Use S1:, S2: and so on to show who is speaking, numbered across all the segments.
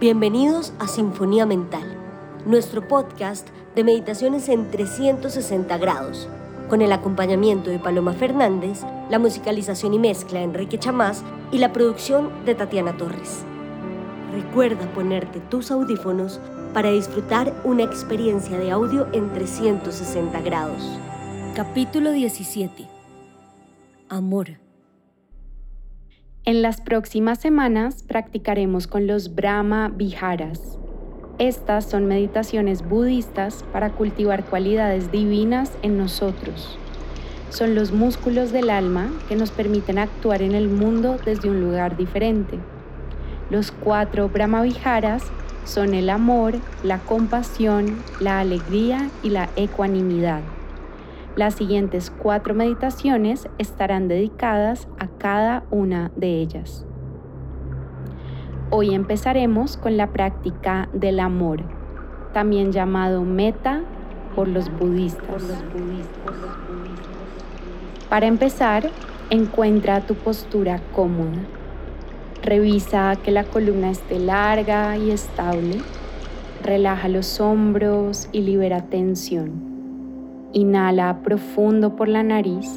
S1: Bienvenidos a Sinfonía Mental, nuestro podcast de meditaciones en 360 grados, con el acompañamiento de Paloma Fernández, la musicalización y mezcla de Enrique Chamás y la producción de Tatiana Torres. Recuerda ponerte tus audífonos para disfrutar una experiencia de audio en 360 grados. Capítulo 17. Amor.
S2: En las próximas semanas practicaremos con los Brahma Viharas. Estas son meditaciones budistas para cultivar cualidades divinas en nosotros. Son los músculos del alma que nos permiten actuar en el mundo desde un lugar diferente. Los cuatro Brahma Viharas son el amor, la compasión, la alegría y la ecuanimidad. Las siguientes cuatro meditaciones estarán dedicadas a cada una de ellas. Hoy empezaremos con la práctica del amor, también llamado meta por los budistas. Para empezar, encuentra tu postura cómoda. Revisa que la columna esté larga y estable. Relaja los hombros y libera tensión. Inhala profundo por la nariz.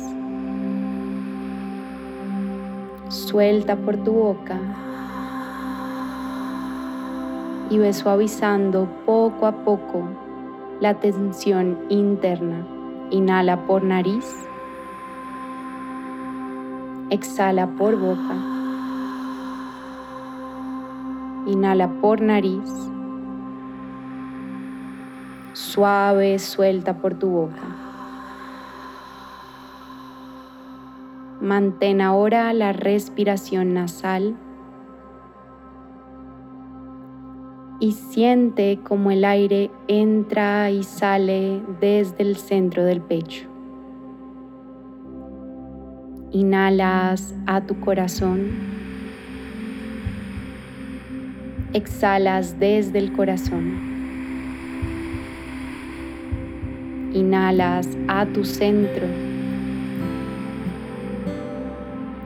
S2: Suelta por tu boca. Y ve suavizando poco a poco la tensión interna. Inhala por nariz. Exhala por boca. Inhala por nariz suave, suelta por tu boca. Mantén ahora la respiración nasal y siente como el aire entra y sale desde el centro del pecho. Inhalas a tu corazón. Exhalas desde el corazón. Inhalas a tu centro.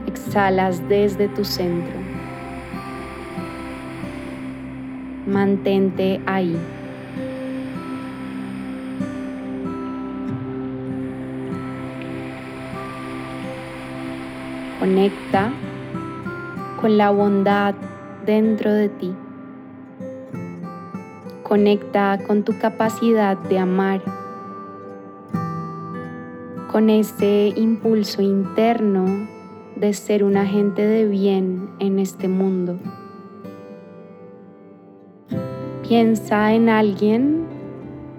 S2: Exhalas desde tu centro. Mantente ahí. Conecta con la bondad dentro de ti. Conecta con tu capacidad de amar con ese impulso interno de ser un agente de bien en este mundo. Piensa en alguien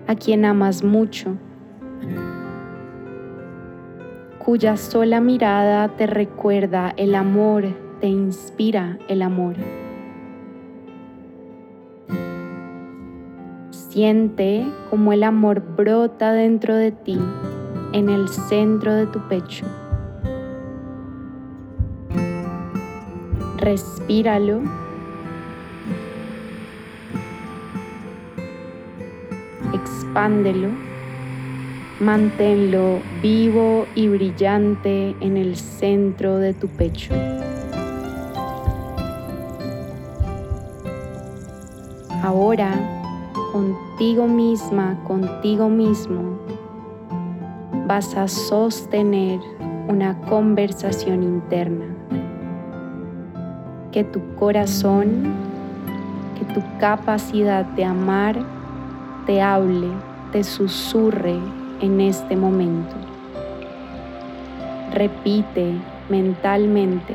S2: a quien amas mucho, cuya sola mirada te recuerda el amor, te inspira el amor. Siente como el amor brota dentro de ti en el centro de tu pecho. Respíralo. Expándelo. Manténlo vivo y brillante en el centro de tu pecho. Ahora, contigo misma, contigo mismo, vas a sostener una conversación interna. Que tu corazón, que tu capacidad de amar te hable, te susurre en este momento. Repite mentalmente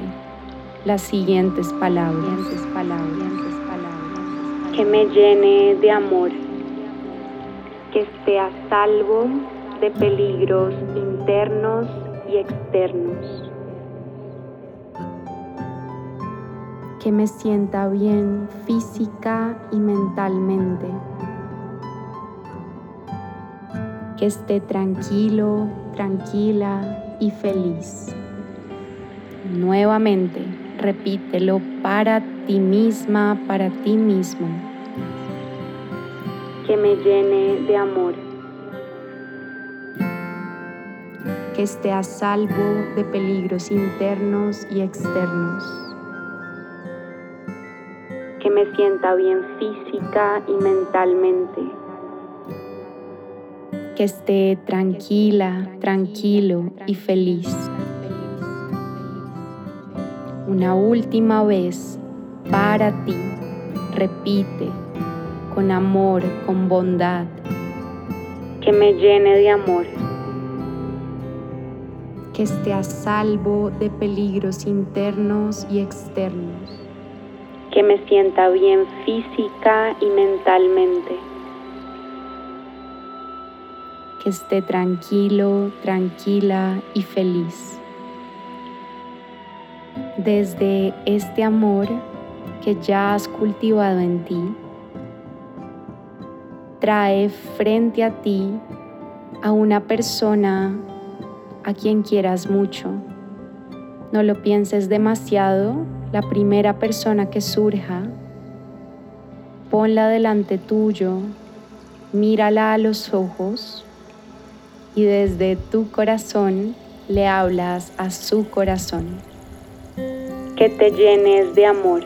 S2: las siguientes palabras. Que me llene de amor. Que esté a salvo de peligros internos y externos. Que me sienta bien física y mentalmente. Que esté tranquilo, tranquila y feliz. Nuevamente, repítelo para ti misma, para ti mismo. Que me llene de amor. Que esté a salvo de peligros internos y externos. que me sienta bien física y mentalmente. Que esté tranquila, tranquilo y feliz. Una última vez para ti, repite con amor, con bondad, que me llene de amor que esté a salvo de peligros internos y externos, que me sienta bien física y mentalmente, que esté tranquilo, tranquila y feliz. Desde este amor que ya has cultivado en ti, trae frente a ti a una persona a quien quieras mucho. No lo pienses demasiado, la primera persona que surja, ponla delante tuyo, mírala a los ojos y desde tu corazón le hablas a su corazón. Que te llenes de amor.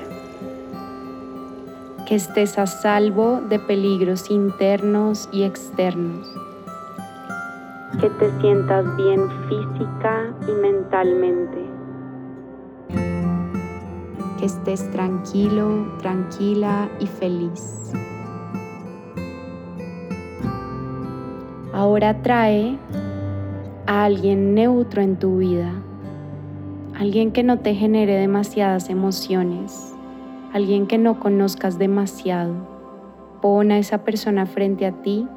S2: Que estés a salvo de peligros internos y externos que te sientas bien física y mentalmente. Que estés tranquilo, tranquila y feliz. Ahora trae a alguien neutro en tu vida, alguien que no te genere demasiadas emociones, alguien que no conozcas demasiado. Pon a esa persona frente a ti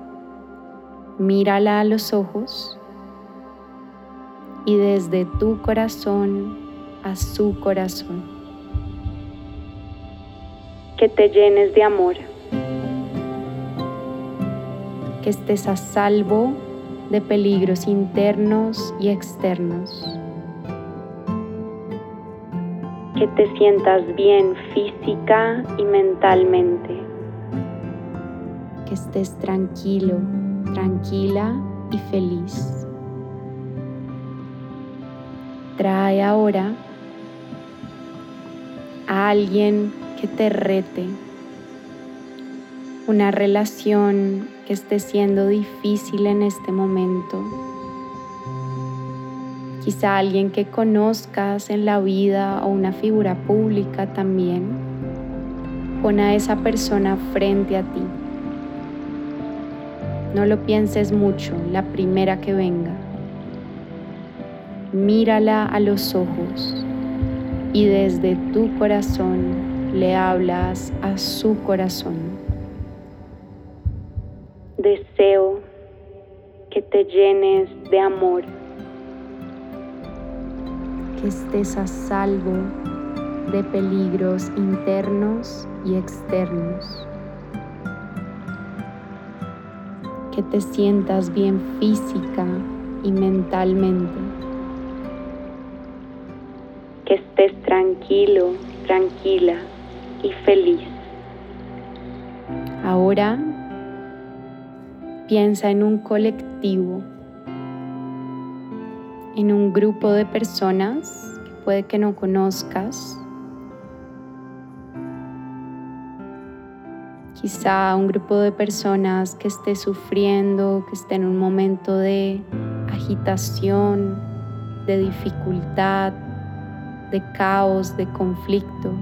S2: mírala a los ojos y desde tu corazón a su corazón. Que te llenes de amor. Que estés a salvo de peligros internos y externos. Que te sientas bien física y mentalmente. Que estés tranquilo tranquila y feliz. Trae ahora a alguien que te rete, una relación que esté siendo difícil en este momento. Quizá alguien que conozcas en la vida o una figura pública también. Pon a esa persona frente a ti. No lo pienses mucho, la primera que venga. Mírala a los ojos y desde tu corazón le hablas a su corazón. Deseo que te llenes de amor, que estés a salvo de peligros internos y externos que te sientas bien física y mentalmente. Que estés tranquilo, tranquila y feliz. Ahora piensa en un colectivo, en un grupo de personas que puede que no conozcas quizá un grupo de personas que esté sufriendo, que esté en un momento de agitación, de dificultad, de caos, de conflicto.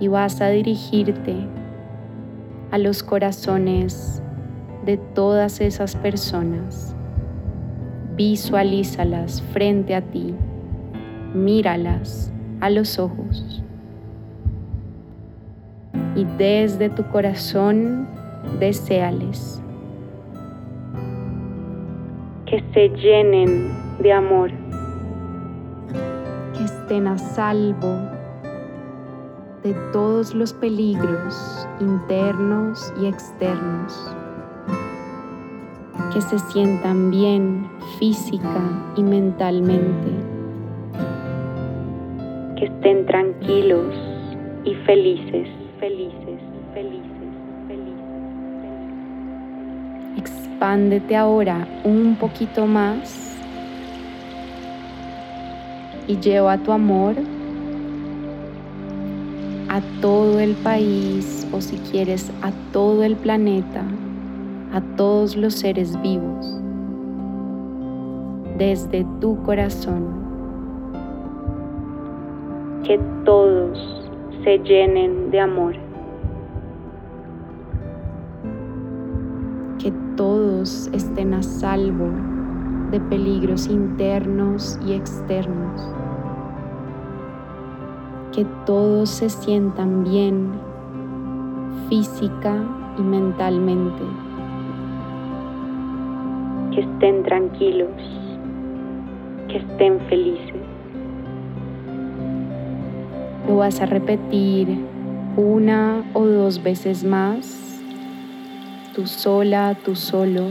S2: Y vas a dirigirte a los corazones de todas esas personas. Visualízalas frente a ti, míralas a los ojos y desde tu corazón deseales que se llenen de amor, que estén a salvo de todos los peligros internos y externos, que se sientan bien física y mentalmente, que estén tranquilos y felices felices, felices, felices, Expándete ahora un poquito más y lleva tu amor a todo el país o si quieres a todo el planeta, a todos los seres vivos, desde tu corazón. Que todos se llenen de amor. Que todos estén a salvo de peligros internos y externos. Que todos se sientan bien física y mentalmente. Que estén tranquilos, que estén felices. Lo vas a repetir una o dos veces más, tú sola, tú solo,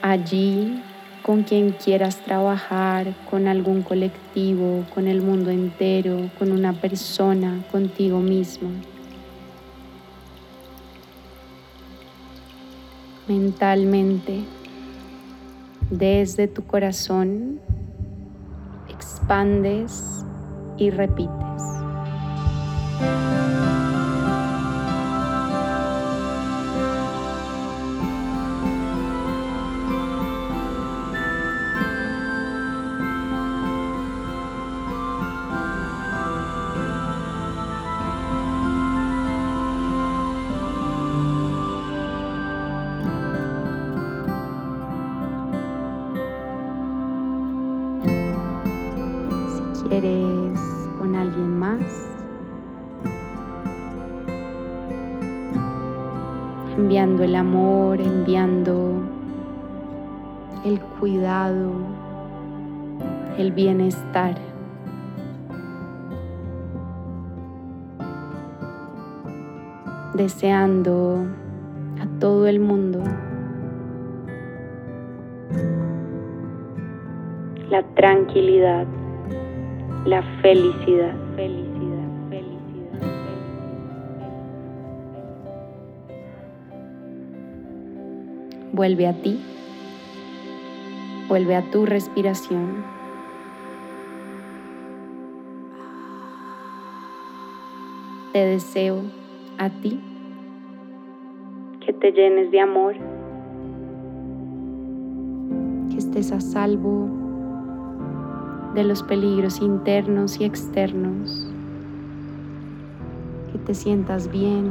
S2: allí con quien quieras trabajar, con algún colectivo, con el mundo entero, con una persona, contigo mismo. Mentalmente, desde tu corazón, expandes y repites. Enviando el amor, enviando el cuidado, el bienestar. Deseando a todo el mundo la tranquilidad la felicidad, Vuelve a ti, vuelve a tu respiración. Te deseo a ti que te llenes de amor, que estés a salvo de los peligros internos y externos, que te sientas bien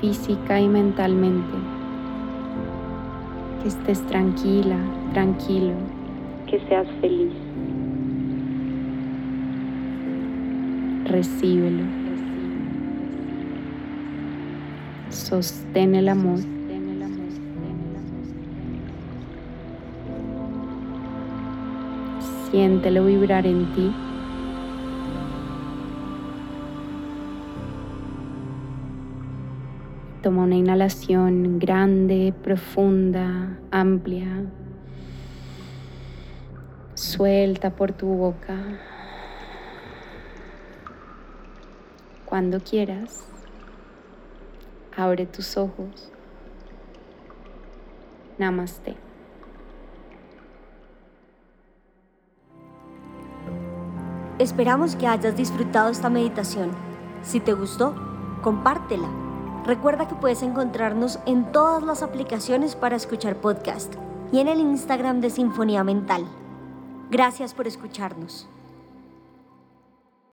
S2: física y mentalmente, que estés tranquila, tranquilo, que seas feliz. Recíbelo. Sostén el amor. Siéntelo vibrar en ti. Toma una inhalación grande, profunda, amplia. Suelta por tu boca. Cuando quieras, abre tus ojos. Namaste.
S1: Esperamos que hayas disfrutado esta meditación. Si te gustó, compártela. Recuerda que puedes encontrarnos en todas las aplicaciones para escuchar podcast y en el Instagram de Sinfonía Mental. Gracias por escucharnos.